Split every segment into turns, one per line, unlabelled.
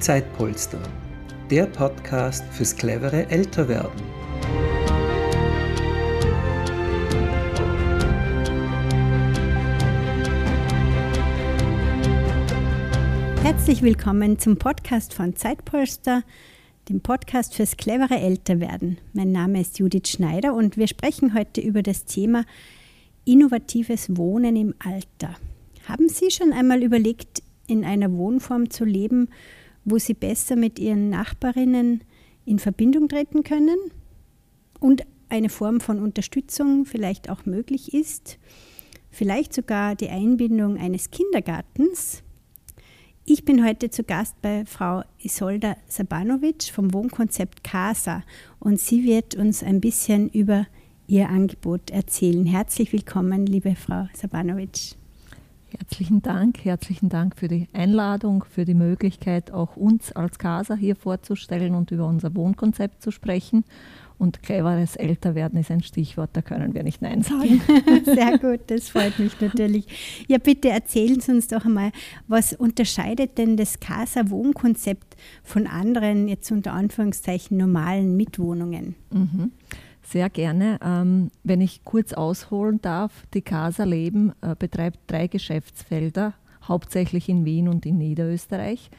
Zeitpolster, der Podcast fürs clevere Älterwerden.
Herzlich willkommen zum Podcast von Zeitpolster, dem Podcast fürs clevere Älterwerden. Mein Name ist Judith Schneider und wir sprechen heute über das Thema innovatives Wohnen im Alter. Haben Sie schon einmal überlegt, in einer Wohnform zu leben, wo Sie besser mit Ihren Nachbarinnen in Verbindung treten können und eine Form von Unterstützung vielleicht auch möglich ist? Vielleicht sogar die Einbindung eines Kindergartens? Ich bin heute zu Gast bei Frau Isolda Sabanovic vom Wohnkonzept Casa und sie wird uns ein bisschen über ihr Angebot erzählen. Herzlich willkommen, liebe Frau Sabanovic.
Herzlichen Dank, herzlichen Dank für die Einladung, für die Möglichkeit, auch uns als Casa hier vorzustellen und über unser Wohnkonzept zu sprechen. Und cleveres Älterwerden ist ein Stichwort, da können wir nicht Nein sagen.
Sehr gut, das freut mich natürlich. Ja, bitte erzählen Sie uns doch einmal, was unterscheidet denn das Casa-Wohnkonzept von anderen, jetzt unter Anführungszeichen, normalen Mitwohnungen?
Mhm. Sehr gerne. Ähm, wenn ich kurz ausholen darf, die Casa Leben äh, betreibt drei Geschäftsfelder, hauptsächlich in Wien und in Niederösterreich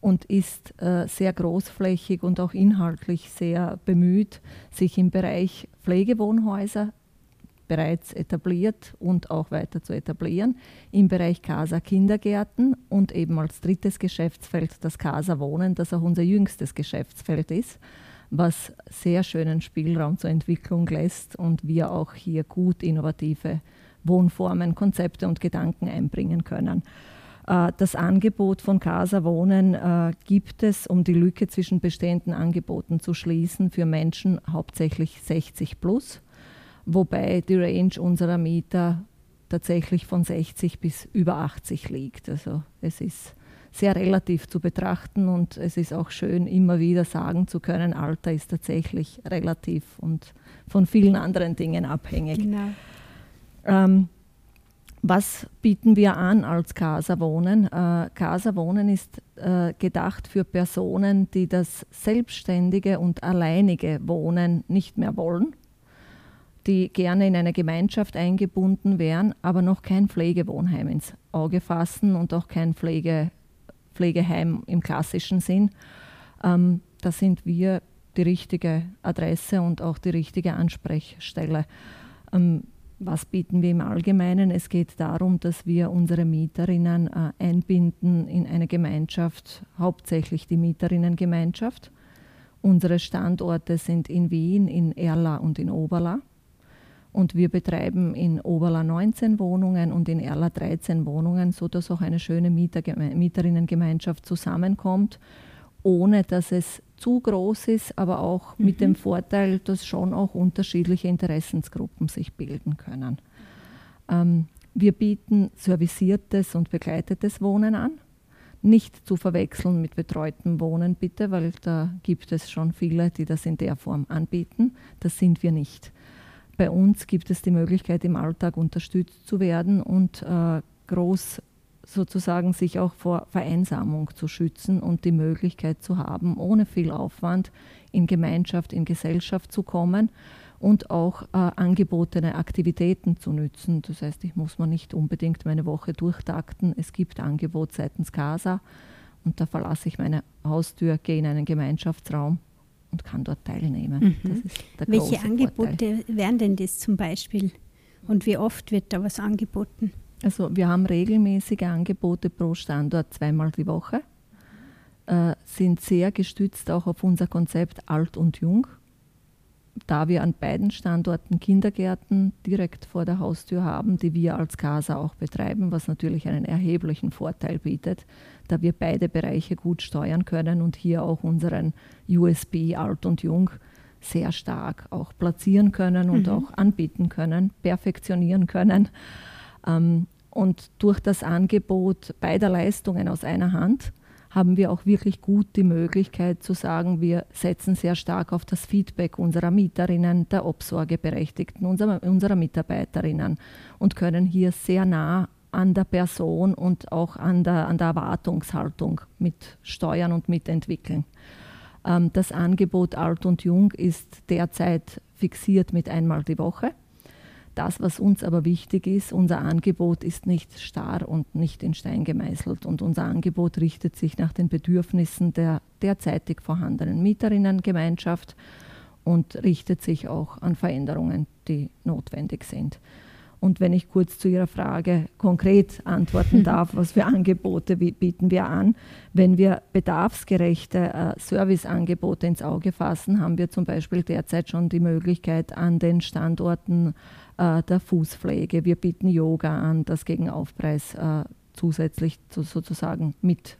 und ist äh, sehr großflächig und auch inhaltlich sehr bemüht, sich im Bereich Pflegewohnhäuser bereits etabliert und auch weiter zu etablieren, im Bereich Casa Kindergärten und eben als drittes Geschäftsfeld das Casa Wohnen, das auch unser jüngstes Geschäftsfeld ist was sehr schönen Spielraum zur Entwicklung lässt und wir auch hier gut innovative Wohnformen, Konzepte und Gedanken einbringen können. Äh, das Angebot von Casa Wohnen äh, gibt es, um die Lücke zwischen bestehenden Angeboten zu schließen, für Menschen hauptsächlich 60 plus, wobei die Range unserer Mieter tatsächlich von 60 bis über 80 liegt. Also es ist sehr relativ zu betrachten und es ist auch schön, immer wieder sagen zu können, Alter ist tatsächlich relativ und von vielen anderen Dingen abhängig. Genau. Ähm, was bieten wir an als Casa Wohnen? Äh, Casa Wohnen ist äh, gedacht für Personen, die das selbstständige und alleinige Wohnen nicht mehr wollen, die gerne in eine Gemeinschaft eingebunden wären, aber noch kein Pflegewohnheim ins Auge fassen und auch kein Pflege Pflegeheim im klassischen Sinn. Ähm, da sind wir die richtige Adresse und auch die richtige Ansprechstelle. Ähm, was bieten wir im Allgemeinen? Es geht darum, dass wir unsere Mieterinnen äh, einbinden in eine Gemeinschaft, hauptsächlich die Mieterinnengemeinschaft. Unsere Standorte sind in Wien, in Erla und in Oberla. Und wir betreiben in Oberla 19 Wohnungen und in Erla 13 Wohnungen, sodass auch eine schöne Mieter Mieterinnengemeinschaft zusammenkommt, ohne dass es zu groß ist, aber auch mhm. mit dem Vorteil, dass schon auch unterschiedliche Interessensgruppen sich bilden können. Ähm, wir bieten serviciertes und begleitetes Wohnen an. Nicht zu verwechseln mit betreutem Wohnen, bitte, weil da gibt es schon viele, die das in der Form anbieten. Das sind wir nicht bei uns gibt es die Möglichkeit, im Alltag unterstützt zu werden und äh, groß sozusagen sich auch vor Vereinsamung zu schützen und die Möglichkeit zu haben, ohne viel Aufwand in Gemeinschaft, in Gesellschaft zu kommen und auch äh, angebotene Aktivitäten zu nützen. Das heißt, ich muss mir nicht unbedingt meine Woche durchtakten. Es gibt Angebot seitens CASA und da verlasse ich meine Haustür, gehe in einen Gemeinschaftsraum und kann dort teilnehmen.
Mhm. Welche Angebote Vorteil. wären denn das zum Beispiel? Und wie oft wird da was angeboten?
Also wir haben regelmäßige Angebote pro Standort zweimal die Woche, äh, sind sehr gestützt auch auf unser Konzept Alt und Jung da wir an beiden Standorten Kindergärten direkt vor der Haustür haben, die wir als CASA auch betreiben, was natürlich einen erheblichen Vorteil bietet, da wir beide Bereiche gut steuern können und hier auch unseren USB Alt und Jung sehr stark auch platzieren können und mhm. auch anbieten können, perfektionieren können. Ähm, und durch das Angebot beider Leistungen aus einer Hand haben wir auch wirklich gut die Möglichkeit zu sagen, wir setzen sehr stark auf das Feedback unserer Mieterinnen, der Obsorgeberechtigten, unserer, unserer Mitarbeiterinnen und können hier sehr nah an der Person und auch an der, an der Erwartungshaltung mit steuern und mitentwickeln. Ähm, das Angebot Alt und Jung ist derzeit fixiert mit einmal die Woche. Das, was uns aber wichtig ist, unser Angebot ist nicht starr und nicht in Stein gemeißelt. Und unser Angebot richtet sich nach den Bedürfnissen der derzeitig vorhandenen Mieterinnengemeinschaft und richtet sich auch an Veränderungen, die notwendig sind. Und wenn ich kurz zu Ihrer Frage konkret antworten darf, was für Angebote bieten wir an? Wenn wir bedarfsgerechte äh, Serviceangebote ins Auge fassen, haben wir zum Beispiel derzeit schon die Möglichkeit an den Standorten der Fußpflege. Wir bieten Yoga an, das gegen Aufpreis äh, zusätzlich zu, sozusagen mit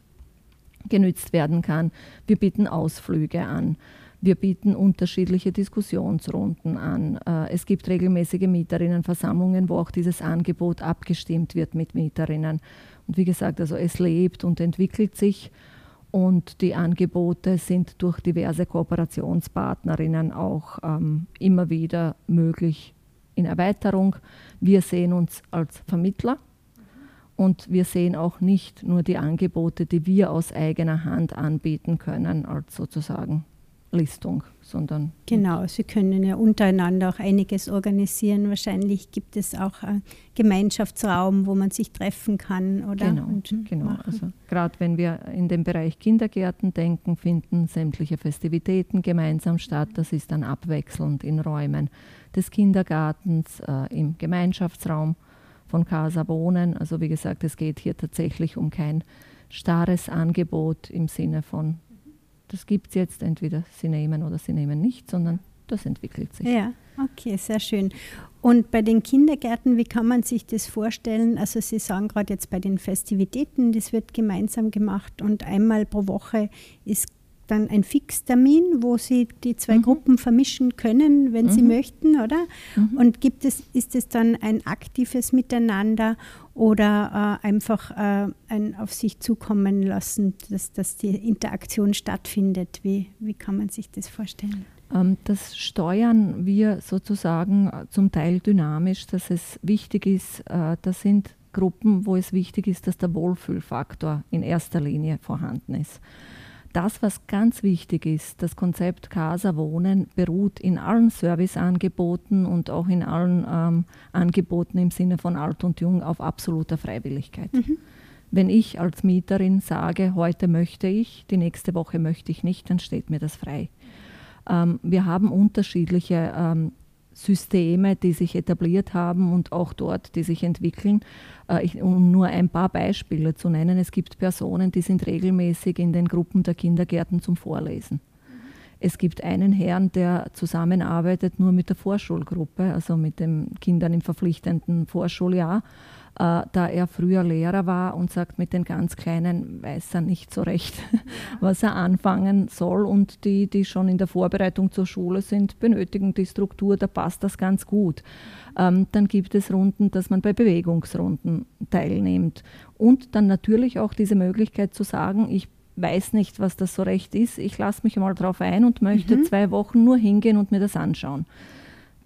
genützt werden kann. Wir bieten Ausflüge an. Wir bieten unterschiedliche Diskussionsrunden an. Äh, es gibt regelmäßige Mieterinnenversammlungen, wo auch dieses Angebot abgestimmt wird mit Mieterinnen. Und wie gesagt, also es lebt und entwickelt sich und die Angebote sind durch diverse Kooperationspartnerinnen auch ähm, immer wieder möglich in Erweiterung. Wir sehen uns als Vermittler und wir sehen auch nicht nur die Angebote, die wir aus eigener Hand anbieten können, als sozusagen Listung, sondern.
Genau, Sie können ja untereinander auch einiges organisieren. Wahrscheinlich gibt es auch einen Gemeinschaftsraum, wo man sich treffen kann, oder?
Genau, genau. Also gerade wenn wir in den Bereich Kindergärten denken, finden sämtliche Festivitäten gemeinsam statt. Das ist dann abwechselnd in Räumen des Kindergartens, äh, im Gemeinschaftsraum von Casa Wohnen. Also wie gesagt, es geht hier tatsächlich um kein starres Angebot im Sinne von das gibt es jetzt, entweder sie nehmen oder sie nehmen nicht, sondern das entwickelt sich.
Ja, okay, sehr schön. Und bei den Kindergärten, wie kann man sich das vorstellen? Also Sie sagen gerade jetzt bei den Festivitäten, das wird gemeinsam gemacht und einmal pro Woche ist dann ein Fixtermin, wo Sie die zwei mhm. Gruppen vermischen können, wenn mhm. Sie möchten, oder? Mhm. Und gibt es, ist es dann ein aktives Miteinander oder äh, einfach äh, ein auf sich zukommen lassen, dass, dass die Interaktion stattfindet? Wie, wie kann man sich das vorstellen?
Ähm, das steuern wir sozusagen äh, zum Teil dynamisch, dass es wichtig ist, äh, das sind Gruppen, wo es wichtig ist, dass der Wohlfühlfaktor in erster Linie vorhanden ist. Das, was ganz wichtig ist, das Konzept Casa Wohnen beruht in allen Serviceangeboten und auch in allen ähm, Angeboten im Sinne von Alt und Jung auf absoluter Freiwilligkeit. Mhm. Wenn ich als Mieterin sage, heute möchte ich, die nächste Woche möchte ich nicht, dann steht mir das frei. Ähm, wir haben unterschiedliche ähm, Systeme, die sich etabliert haben und auch dort, die sich entwickeln. Äh, ich, um nur ein paar Beispiele zu nennen, es gibt Personen, die sind regelmäßig in den Gruppen der Kindergärten zum Vorlesen. Es gibt einen Herrn, der zusammenarbeitet nur mit der Vorschulgruppe, also mit den Kindern im verpflichtenden Vorschuljahr äh, da er früher Lehrer war und sagt, mit den ganz Kleinen weiß er nicht so recht, was er anfangen soll. Und die, die schon in der Vorbereitung zur Schule sind, benötigen die Struktur, da passt das ganz gut. Ähm, dann gibt es Runden, dass man bei Bewegungsrunden teilnimmt. Und dann natürlich auch diese Möglichkeit zu sagen, ich weiß nicht, was das so recht ist, ich lasse mich mal drauf ein und möchte mhm. zwei Wochen nur hingehen und mir das anschauen.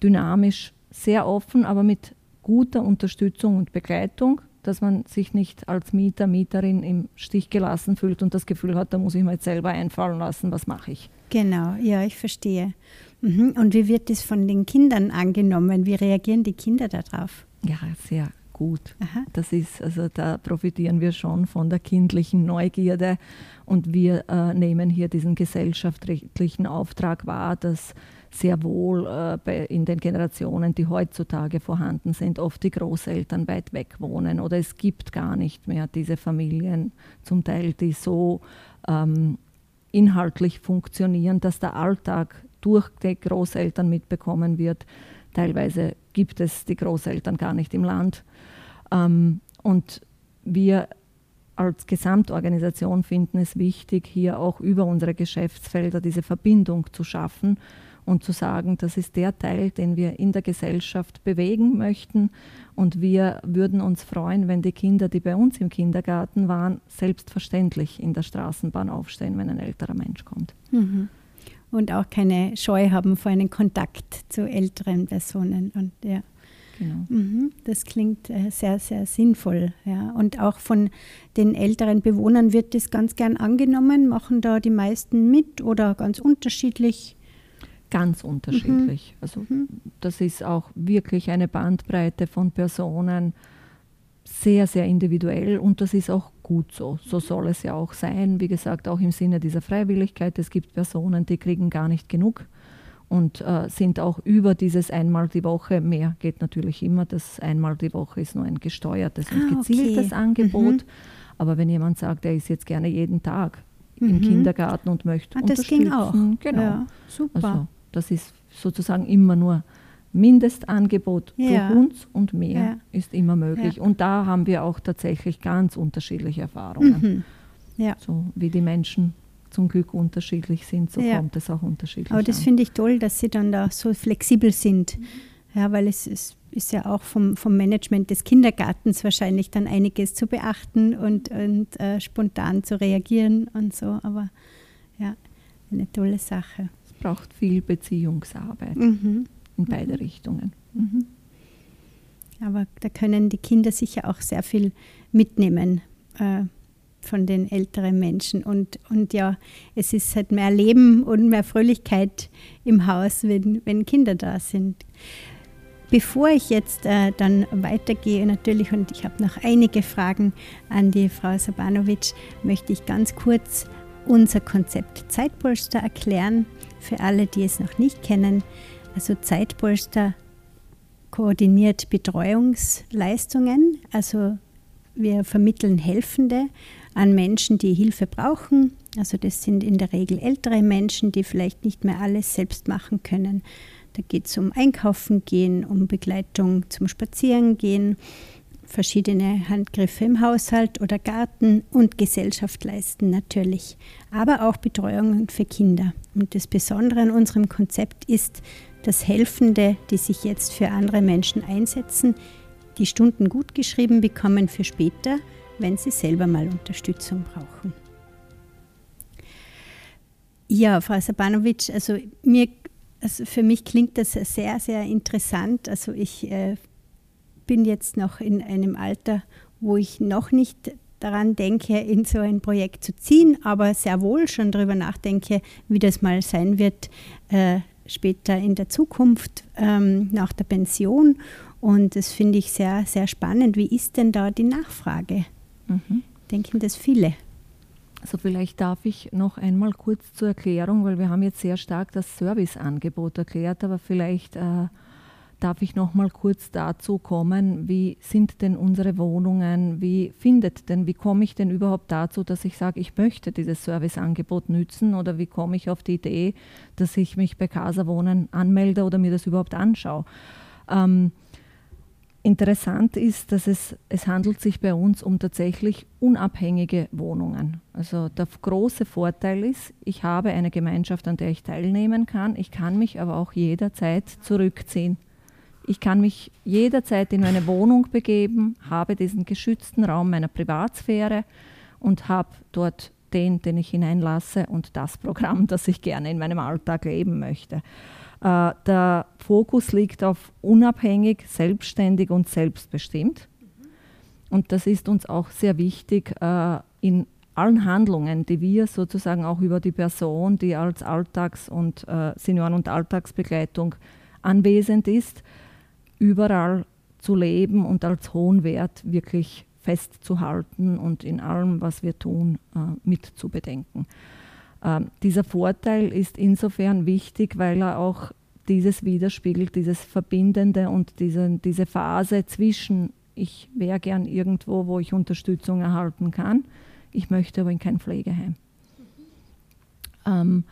Dynamisch, sehr offen, aber mit guter Unterstützung und Begleitung, dass man sich nicht als Mieter, Mieterin im Stich gelassen fühlt und das Gefühl hat, da muss ich mir jetzt selber einfallen lassen, was mache ich.
Genau, ja, ich verstehe. Mhm. Und wie wird das von den Kindern angenommen? Wie reagieren die Kinder darauf?
Ja, sehr gut. Aha. Das ist, also da profitieren wir schon von der kindlichen Neugierde und wir äh, nehmen hier diesen gesellschaftlichen Auftrag wahr, dass sehr wohl äh, in den Generationen, die heutzutage vorhanden sind, oft die Großeltern weit weg wohnen oder es gibt gar nicht mehr diese Familien, zum Teil, die so ähm, inhaltlich funktionieren, dass der Alltag durch die Großeltern mitbekommen wird. Teilweise gibt es die Großeltern gar nicht im Land. Ähm, und wir als Gesamtorganisation finden es wichtig, hier auch über unsere Geschäftsfelder diese Verbindung zu schaffen und zu sagen, das ist der Teil, den wir in der Gesellschaft bewegen möchten. Und wir würden uns freuen, wenn die Kinder, die bei uns im Kindergarten waren, selbstverständlich in der Straßenbahn aufstehen, wenn ein älterer Mensch kommt.
Mhm. Und auch keine Scheu haben vor einem Kontakt zu älteren Personen. Und, ja. Genau. Mhm, das klingt äh, sehr, sehr sinnvoll. Ja. Und auch von den älteren Bewohnern wird das ganz gern angenommen. Machen da die meisten mit oder ganz unterschiedlich?
Ganz unterschiedlich. Mhm. Also mhm. das ist auch wirklich eine Bandbreite von Personen, sehr, sehr individuell und das ist auch gut so. So soll es ja auch sein. Wie gesagt, auch im Sinne dieser Freiwilligkeit. Es gibt Personen, die kriegen gar nicht genug und äh, sind auch über dieses einmal die Woche, mehr geht natürlich immer, das einmal die Woche ist nur ein gesteuertes ah, und gezieltes okay. Angebot. Mhm. Aber wenn jemand sagt, er ist jetzt gerne jeden Tag mhm. im Kindergarten und möchte
ah, das unterstützen, ging auch.
genau.
Ja, super.
Also, das ist sozusagen immer nur Mindestangebot ja. für uns und mehr ja. ist immer möglich. Ja. Und da haben wir auch tatsächlich ganz unterschiedliche Erfahrungen. Mhm. So wie die Menschen zum Glück unterschiedlich sind, so kommt es auch unterschiedlich.
Aber das finde ich toll, dass Sie dann da so flexibel sind. Ja, weil es ist, ist ja auch vom, vom Management des Kindergartens wahrscheinlich dann einiges zu beachten und, und äh, spontan zu reagieren und so. Aber ja, eine tolle Sache.
Braucht viel Beziehungsarbeit. Mhm in beide mhm. Richtungen. Mhm.
Aber da können die Kinder sicher auch sehr viel mitnehmen äh, von den älteren Menschen. Und, und ja, es ist halt mehr Leben und mehr Fröhlichkeit im Haus, wenn, wenn Kinder da sind. Bevor ich jetzt äh, dann weitergehe, natürlich, und ich habe noch einige Fragen an die Frau Sabanovic, möchte ich ganz kurz unser Konzept Zeitpolster erklären, für alle, die es noch nicht kennen. Also Zeitpolster koordiniert Betreuungsleistungen. Also wir vermitteln Helfende an Menschen, die Hilfe brauchen. Also das sind in der Regel ältere Menschen, die vielleicht nicht mehr alles selbst machen können. Da geht es um Einkaufen gehen, um Begleitung zum Spazierengehen, verschiedene Handgriffe im Haushalt oder Garten und Gesellschaft leisten natürlich, aber auch Betreuungen für Kinder. Und das Besondere an unserem Konzept ist, dass Helfende, die sich jetzt für andere Menschen einsetzen, die Stunden gut geschrieben bekommen für später, wenn sie selber mal Unterstützung brauchen. Ja, Frau Sabanovic, also, mir, also für mich klingt das sehr, sehr interessant. Also ich äh, bin jetzt noch in einem Alter, wo ich noch nicht daran denke, in so ein Projekt zu ziehen, aber sehr wohl schon darüber nachdenke, wie das mal sein wird, äh, später in der Zukunft ähm, nach der Pension. Und das finde ich sehr, sehr spannend. Wie ist denn da die Nachfrage? Mhm. Denken das viele?
Also vielleicht darf ich noch einmal kurz zur Erklärung, weil wir haben jetzt sehr stark das Serviceangebot erklärt, aber vielleicht äh, darf ich noch mal kurz dazu kommen, wie sind denn unsere Wohnungen, wie findet denn, wie komme ich denn überhaupt dazu, dass ich sage, ich möchte dieses Serviceangebot nützen oder wie komme ich auf die Idee, dass ich mich bei Casa Wohnen anmelde oder mir das überhaupt anschaue. Ähm, Interessant ist, dass es, es handelt sich bei uns um tatsächlich unabhängige Wohnungen. Also der große Vorteil ist, ich habe eine Gemeinschaft, an der ich teilnehmen kann. Ich kann mich aber auch jederzeit zurückziehen. Ich kann mich jederzeit in meine Wohnung begeben, habe diesen geschützten Raum meiner Privatsphäre und habe dort den, den ich hineinlasse und das Programm, das ich gerne in meinem Alltag leben möchte. Äh, der Fokus liegt auf unabhängig, selbstständig und selbstbestimmt. Und das ist uns auch sehr wichtig äh, in allen Handlungen, die wir sozusagen auch über die Person, die als Alltags- und äh, Senioren- und Alltagsbegleitung anwesend ist, überall zu leben und als hohen Wert wirklich festzuhalten und in allem, was wir tun, äh, mitzubedenken. Ähm, dieser Vorteil ist insofern wichtig, weil er auch dieses widerspiegelt, dieses Verbindende und diese, diese Phase zwischen, ich wäre gern irgendwo, wo ich Unterstützung erhalten kann, ich möchte aber in kein Pflegeheim. Ähm,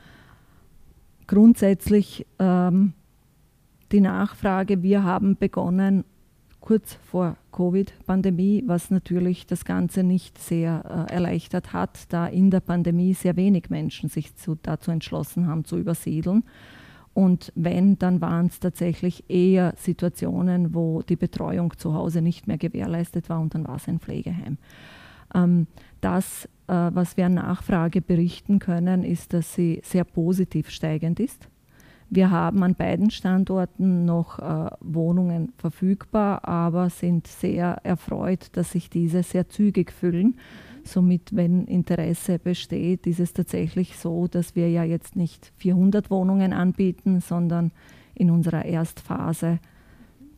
grundsätzlich ähm, die Nachfrage. Wir haben begonnen kurz vor Covid-Pandemie, was natürlich das Ganze nicht sehr äh, erleichtert hat, da in der Pandemie sehr wenig Menschen sich zu, dazu entschlossen haben zu übersiedeln. Und wenn, dann waren es tatsächlich eher Situationen, wo die Betreuung zu Hause nicht mehr gewährleistet war und dann war es ein Pflegeheim. Ähm, das, äh, was wir an Nachfrage berichten können, ist, dass sie sehr positiv steigend ist. Wir haben an beiden Standorten noch äh, Wohnungen verfügbar, aber sind sehr erfreut, dass sich diese sehr zügig füllen. Somit, wenn Interesse besteht, ist es tatsächlich so, dass wir ja jetzt nicht 400 Wohnungen anbieten, sondern in unserer Erstphase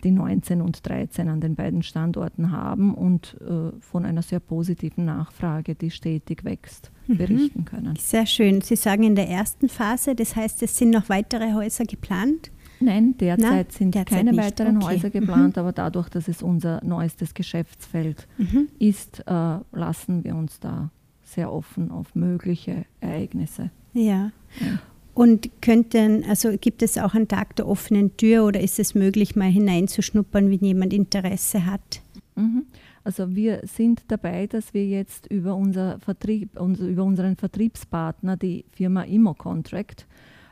die 19 und 13 an den beiden Standorten haben und äh, von einer sehr positiven Nachfrage, die stetig wächst, mhm. berichten können.
Sehr schön. Sie sagen in der ersten Phase, das heißt, es sind noch weitere Häuser geplant?
Nein, derzeit Na, sind derzeit keine nicht. weiteren okay. Häuser geplant, mhm. aber dadurch, dass es unser neuestes Geschäftsfeld mhm. ist, äh, lassen wir uns da sehr offen auf mögliche Ereignisse.
Ja. ja. Und könnten, also gibt es auch einen Tag der offenen Tür oder ist es möglich, mal hineinzuschnuppern, wenn jemand Interesse hat?
Mhm. Also wir sind dabei, dass wir jetzt über, unser Vertrieb, über unseren Vertriebspartner, die Firma ImmoContract,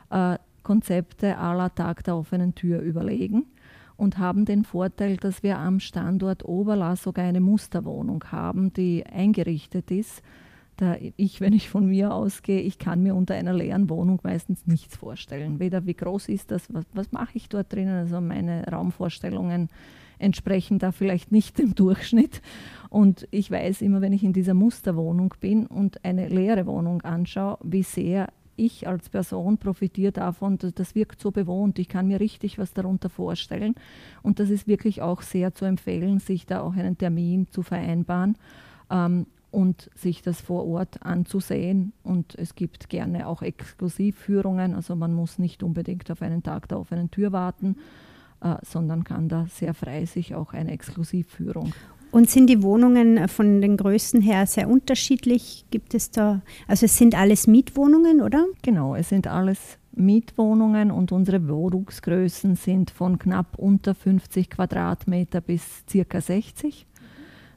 äh, Konzepte la Tag der offenen Tür überlegen und haben den Vorteil, dass wir am Standort Oberla sogar eine Musterwohnung haben, die eingerichtet ist da ich, wenn ich von mir ausgehe, ich kann mir unter einer leeren Wohnung meistens nichts vorstellen. Weder wie groß ist das, was, was mache ich dort drinnen, also meine Raumvorstellungen entsprechen da vielleicht nicht dem Durchschnitt. Und ich weiß immer, wenn ich in dieser Musterwohnung bin und eine leere Wohnung anschaue, wie sehr ich als Person profitiere davon, das wirkt so bewohnt. Ich kann mir richtig was darunter vorstellen. Und das ist wirklich auch sehr zu empfehlen, sich da auch einen Termin zu vereinbaren. Und sich das vor Ort anzusehen. Und es gibt gerne auch Exklusivführungen, also man muss nicht unbedingt auf einen Tag der offenen Tür warten, äh, sondern kann da sehr frei sich auch eine Exklusivführung.
Und sind die Wohnungen von den Größen her sehr unterschiedlich? Gibt es da, also es sind alles Mietwohnungen, oder?
Genau, es sind alles Mietwohnungen und unsere Wohnungsgrößen sind von knapp unter 50 Quadratmeter bis circa 60.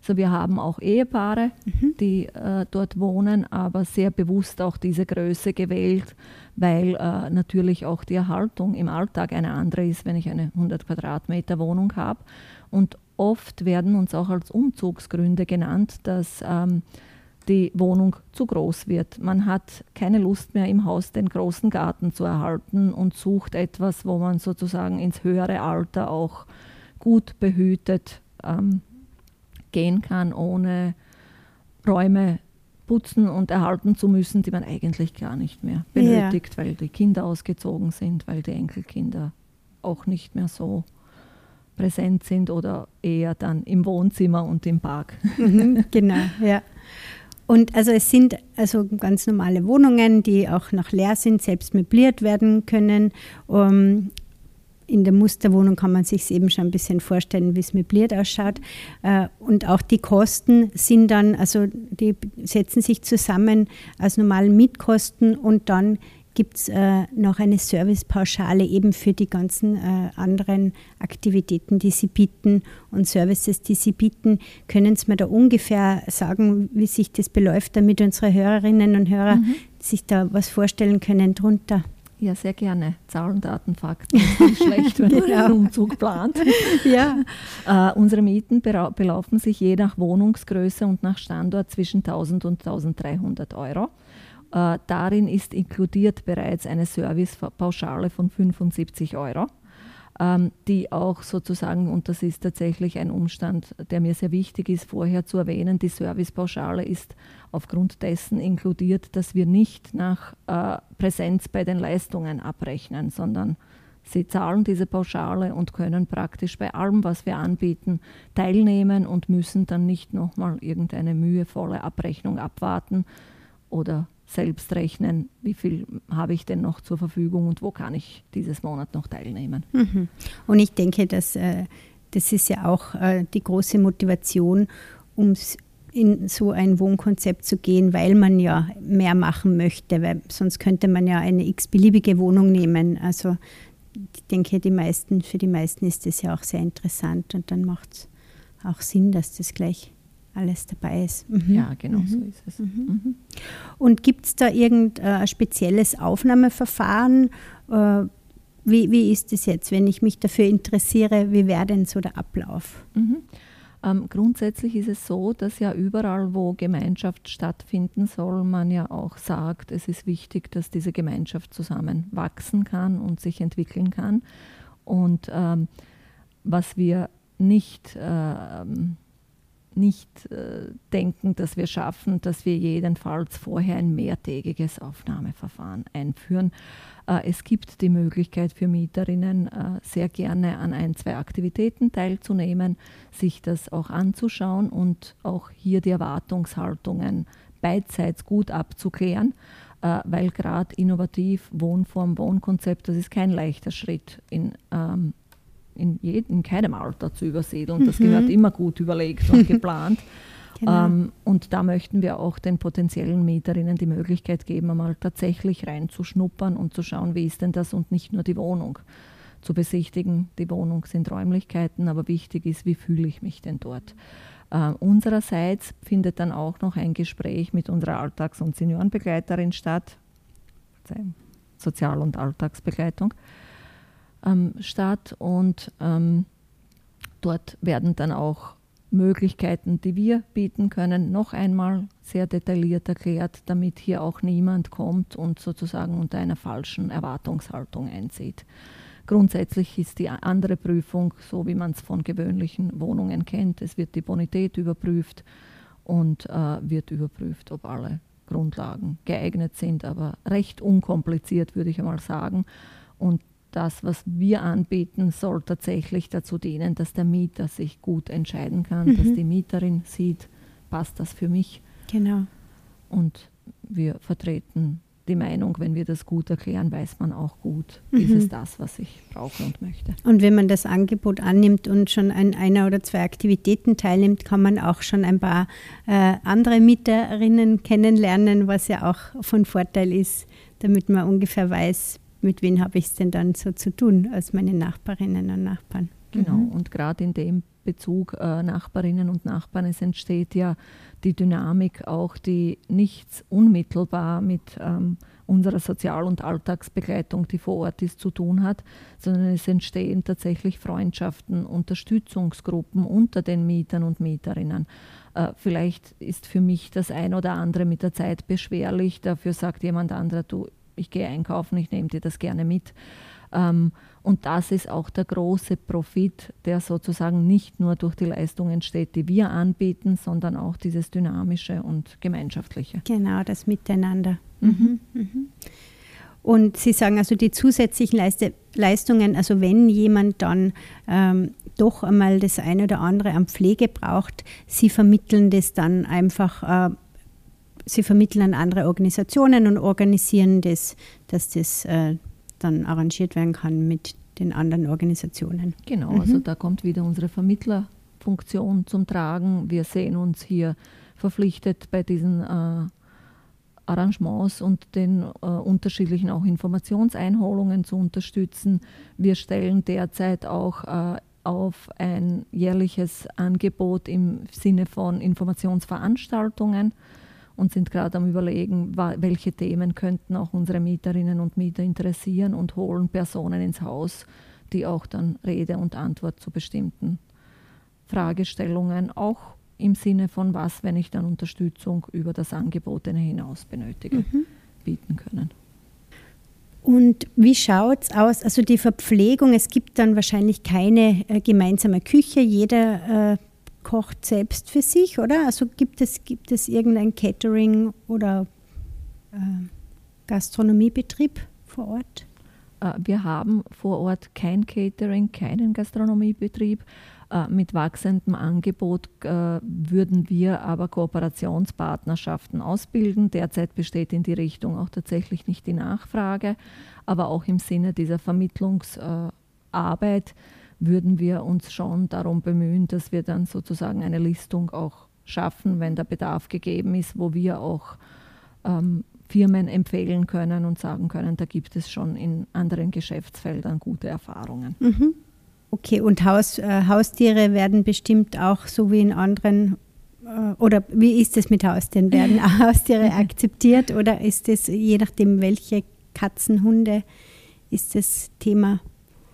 Also wir haben auch Ehepaare, mhm. die äh, dort wohnen, aber sehr bewusst auch diese Größe gewählt, weil äh, natürlich auch die Erhaltung im Alltag eine andere ist, wenn ich eine 100 Quadratmeter Wohnung habe. Und oft werden uns auch als Umzugsgründe genannt, dass ähm, die Wohnung zu groß wird. Man hat keine Lust mehr im Haus den großen Garten zu erhalten und sucht etwas, wo man sozusagen ins höhere Alter auch gut behütet ähm, gehen kann, ohne Räume putzen und erhalten zu müssen, die man eigentlich gar nicht mehr benötigt, ja. weil die Kinder ausgezogen sind, weil die Enkelkinder auch nicht mehr so präsent sind oder eher dann im Wohnzimmer und im Park.
Mhm, genau, ja. Und also es sind also ganz normale Wohnungen, die auch noch leer sind, selbst möbliert werden können. Um, in der Musterwohnung kann man sich eben schon ein bisschen vorstellen, wie es möbliert ausschaut. Äh, und auch die Kosten sind dann, also die setzen sich zusammen aus normalen Mietkosten und dann gibt es äh, noch eine Servicepauschale eben für die ganzen äh, anderen Aktivitäten, die Sie bieten und Services, die Sie bieten. Können Sie mir da ungefähr sagen, wie sich das beläuft, damit unsere Hörerinnen und Hörer mhm. sich da was vorstellen können drunter?
Ja, sehr gerne. Zahlen, Daten, Fakten. ist nicht schlecht, wenn genau. man einen Umzug plant. ja. Äh, unsere Mieten belaufen sich je nach Wohnungsgröße und nach Standort zwischen 1000 und 1300 Euro. Äh, darin ist inkludiert bereits eine Servicepauschale von 75 Euro ähm, die auch sozusagen, und das ist tatsächlich ein Umstand, der mir sehr wichtig ist, vorher zu erwähnen, die Servicepauschale ist aufgrund dessen inkludiert, dass wir nicht nach äh, Präsenz bei den Leistungen abrechnen, sondern Sie zahlen diese Pauschale und können praktisch bei allem, was wir anbieten, teilnehmen und müssen dann nicht nochmal irgendeine mühevolle Abrechnung abwarten oder selbst rechnen, wie viel habe ich denn noch zur Verfügung und wo kann ich dieses Monat noch teilnehmen.
Mhm. Und ich denke, dass äh, das ist ja auch äh, die große Motivation, um in so ein Wohnkonzept zu gehen, weil man ja mehr machen möchte, weil sonst könnte man ja eine x-beliebige Wohnung nehmen. Also ich denke, die meisten, für die meisten ist das ja auch sehr interessant und dann macht es auch Sinn, dass das gleich alles dabei ist.
Mhm. Ja, genau mhm. so ist es. Mhm.
mhm. Und gibt es da irgendein äh, spezielles Aufnahmeverfahren? Äh, wie, wie ist es jetzt, wenn ich mich dafür interessiere? Wie wäre denn so der Ablauf?
Ähm, grundsätzlich ist es so, dass ja überall, wo Gemeinschaft stattfinden soll, man ja auch sagt, es ist wichtig, dass diese Gemeinschaft zusammen wachsen kann und sich entwickeln kann. Und ähm, was wir nicht äh, nicht äh, denken, dass wir schaffen, dass wir jedenfalls vorher ein mehrtägiges Aufnahmeverfahren einführen. Äh, es gibt die Möglichkeit für Mieterinnen, äh, sehr gerne an ein, zwei Aktivitäten teilzunehmen, sich das auch anzuschauen und auch hier die Erwartungshaltungen beidseits gut abzuklären, äh, weil gerade innovativ Wohnform, Wohnkonzept, das ist kein leichter Schritt in ähm, in, jedem, in keinem Alter zu übersiedeln. Das mhm. gehört immer gut überlegt und geplant. Genau. Ähm, und da möchten wir auch den potenziellen Mieterinnen die Möglichkeit geben, einmal tatsächlich reinzuschnuppern und zu schauen, wie ist denn das und nicht nur die Wohnung zu besichtigen. Die Wohnung sind Räumlichkeiten, aber wichtig ist, wie fühle ich mich denn dort. Äh, unsererseits findet dann auch noch ein Gespräch mit unserer Alltags- und Seniorenbegleiterin statt, Sozial- und Alltagsbegleitung ähm, statt und ähm, dort werden dann auch Möglichkeiten, die wir bieten können, noch einmal sehr detailliert erklärt, damit hier auch niemand kommt und sozusagen unter einer falschen Erwartungshaltung einsieht. Grundsätzlich ist die andere Prüfung so, wie man es von gewöhnlichen Wohnungen kennt. Es wird die Bonität überprüft und äh, wird überprüft, ob alle Grundlagen geeignet sind, aber recht unkompliziert, würde ich einmal sagen. Und das, was wir anbieten, soll tatsächlich dazu dienen, dass der Mieter sich gut entscheiden kann, mhm. dass die Mieterin sieht, passt das für mich.
Genau.
Und wir vertreten die Meinung, wenn wir das gut erklären, weiß man auch gut, mhm. ist es das, was ich brauche und möchte.
Und wenn man das Angebot annimmt und schon an einer oder zwei Aktivitäten teilnimmt, kann man auch schon ein paar äh, andere Mieterinnen kennenlernen, was ja auch von Vorteil ist, damit man ungefähr weiß, mit wem habe ich es denn dann so zu tun als meine Nachbarinnen und Nachbarn.
Genau, mhm. und gerade in dem Bezug äh, Nachbarinnen und Nachbarn, es entsteht ja die Dynamik auch, die nichts unmittelbar mit ähm, unserer Sozial- und Alltagsbegleitung, die vor Ort ist, zu tun hat, sondern es entstehen tatsächlich Freundschaften, Unterstützungsgruppen unter den Mietern und Mieterinnen. Äh, vielleicht ist für mich das ein oder andere mit der Zeit beschwerlich, dafür sagt jemand anderer, du, ich gehe einkaufen, ich nehme dir das gerne mit. Ähm, und das ist auch der große Profit, der sozusagen nicht nur durch die Leistung entsteht, die wir anbieten, sondern auch dieses dynamische und gemeinschaftliche.
Genau, das Miteinander. Mhm. Mhm. mhm. Und Sie sagen also die zusätzlichen Leiste Leistungen, also wenn jemand dann ähm, doch einmal das eine oder andere an Pflege braucht, Sie vermitteln das dann einfach. Äh, sie vermitteln an andere Organisationen und organisieren das, dass das äh, dann arrangiert werden kann mit den anderen Organisationen.
Genau, mhm. also da kommt wieder unsere Vermittlerfunktion zum Tragen. Wir sehen uns hier verpflichtet bei diesen äh, Arrangements und den äh, unterschiedlichen auch Informationseinholungen zu unterstützen. Wir stellen derzeit auch äh, auf ein jährliches Angebot im Sinne von Informationsveranstaltungen und sind gerade am Überlegen, welche Themen könnten auch unsere Mieterinnen und Mieter interessieren und holen Personen ins Haus, die auch dann Rede und Antwort zu bestimmten Fragestellungen auch im Sinne von was, wenn ich dann Unterstützung über das Angebotene hinaus benötige, mhm. bieten können.
Und wie schaut es aus? Also die Verpflegung, es gibt dann wahrscheinlich keine äh, gemeinsame Küche. Jeder äh, kocht selbst für sich, oder? Also gibt es, gibt es irgendein Catering oder äh, Gastronomiebetrieb vor Ort?
Äh, wir haben vor Ort kein Catering, keinen Gastronomiebetrieb. Äh, mit wachsendem Angebot äh, würden wir aber Kooperationspartnerschaften ausbilden. Derzeit besteht in die Richtung auch tatsächlich nicht die Nachfrage, aber auch im Sinne dieser Vermittlungsarbeit würden wir uns schon darum bemühen, dass wir dann sozusagen eine Listung auch schaffen, wenn der Bedarf gegeben ist, wo wir auch ähm, Firmen empfehlen können und sagen können, da gibt es schon in anderen Geschäftsfeldern gute Erfahrungen.
Mhm. Okay, und Haus, äh, Haustiere werden bestimmt auch so wie in anderen, äh, oder wie ist es mit Haustieren? Werden Haustiere akzeptiert oder ist es je nachdem, welche Katzen, Hunde, ist das Thema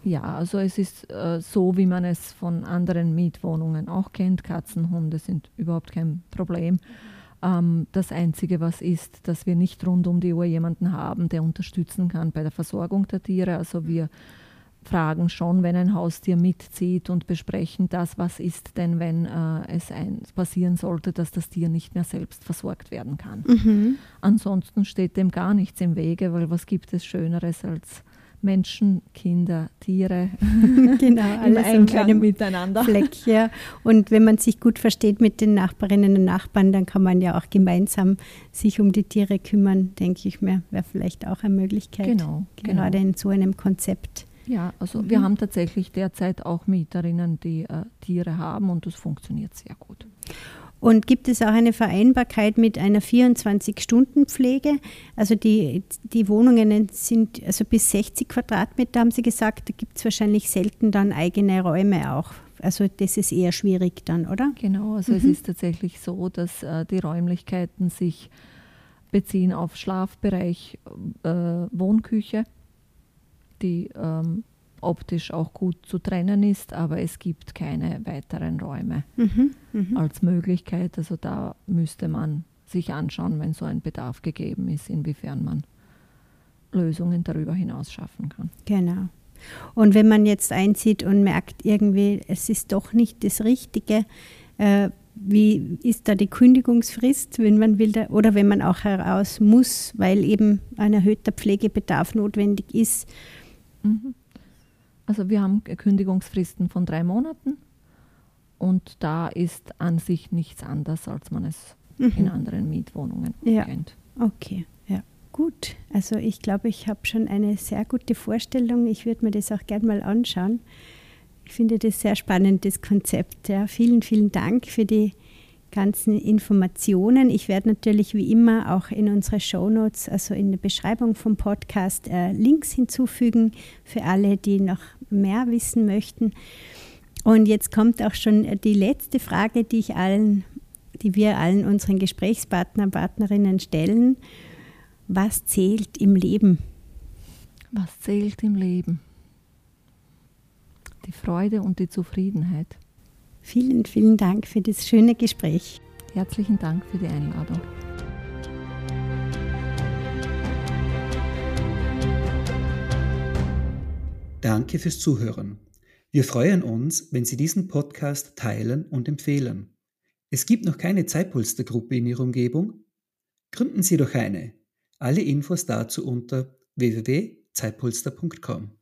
Ja, also es ist äh, so, wie man es von anderen Mietwohnungen auch kennt. Katzen, Hunde sind überhaupt kein Problem. Ähm, das Einzige, was ist, dass wir nicht rund um die Uhr jemanden haben, der unterstützen kann bei der Versorgung der Tiere. Also wir fragen schon, wenn ein Haustier mitzieht und besprechen das, was ist denn, wenn äh, es ein, passieren sollte, dass das Tier nicht mehr selbst versorgt werden kann. Mhm. Ansonsten steht dem gar nichts im Wege, weil was gibt es Schöneres als Menschen, Kinder, Tiere
genau, im Einklang miteinander. Fleck, ja. Und wenn man sich gut versteht mit den Nachbarinnen und Nachbarn, dann kann man ja auch gemeinsam sich um die Tiere kümmern, denke ich mir, wäre vielleicht auch eine Möglichkeit. Genau. Gerade genau. in so einem Konzept.
Ja, also mhm. wir haben tatsächlich derzeit auch Mieterinnen, die äh, Tiere haben und das funktioniert sehr gut.
Und gibt es auch eine Vereinbarkeit mit einer 24-Stunden-Pflege? Also die, die Wohnungen sind also bis 60 Quadratmeter, haben Sie gesagt. Da gibt es wahrscheinlich selten dann eigene Räume auch. Also das ist eher schwierig dann, oder?
Genau, also mhm. es ist tatsächlich so, dass äh, die Räumlichkeiten sich beziehen auf Schlafbereich, äh, Wohnküche die ähm, optisch auch gut zu trennen ist, aber es gibt keine weiteren Räume mhm, mh. als Möglichkeit. Also da müsste man sich anschauen, wenn so ein Bedarf gegeben ist, inwiefern man Lösungen darüber hinaus schaffen kann.
Genau. Und wenn man jetzt einzieht und merkt irgendwie, es ist doch nicht das Richtige, äh, wie ist da die Kündigungsfrist, wenn man will, da, oder wenn man auch heraus muss, weil eben ein erhöhter Pflegebedarf notwendig ist,
Mhm. Also wir haben Kündigungsfristen von drei Monaten und da ist an sich nichts anders, als man es mhm. in anderen Mietwohnungen
ja.
kennt.
Okay, ja. Gut, also ich glaube, ich habe schon eine sehr gute Vorstellung. Ich würde mir das auch gerne mal anschauen. Ich finde das sehr spannend, das Konzept. Ja. Vielen, vielen Dank für die ganzen Informationen. Ich werde natürlich wie immer auch in unsere Show Notes, also in der Beschreibung vom Podcast, äh, Links hinzufügen für alle, die noch mehr wissen möchten. Und jetzt kommt auch schon die letzte Frage, die ich allen, die wir allen unseren Gesprächspartnern, Partnerinnen stellen. Was zählt im Leben?
Was zählt im Leben? Die Freude und die Zufriedenheit.
Vielen, vielen Dank für das schöne Gespräch.
Herzlichen Dank für die Einladung.
Danke fürs Zuhören. Wir freuen uns, wenn Sie diesen Podcast teilen und empfehlen. Es gibt noch keine Zeitpolstergruppe in Ihrer Umgebung? Gründen Sie doch eine. Alle Infos dazu unter www.zeitpolster.com.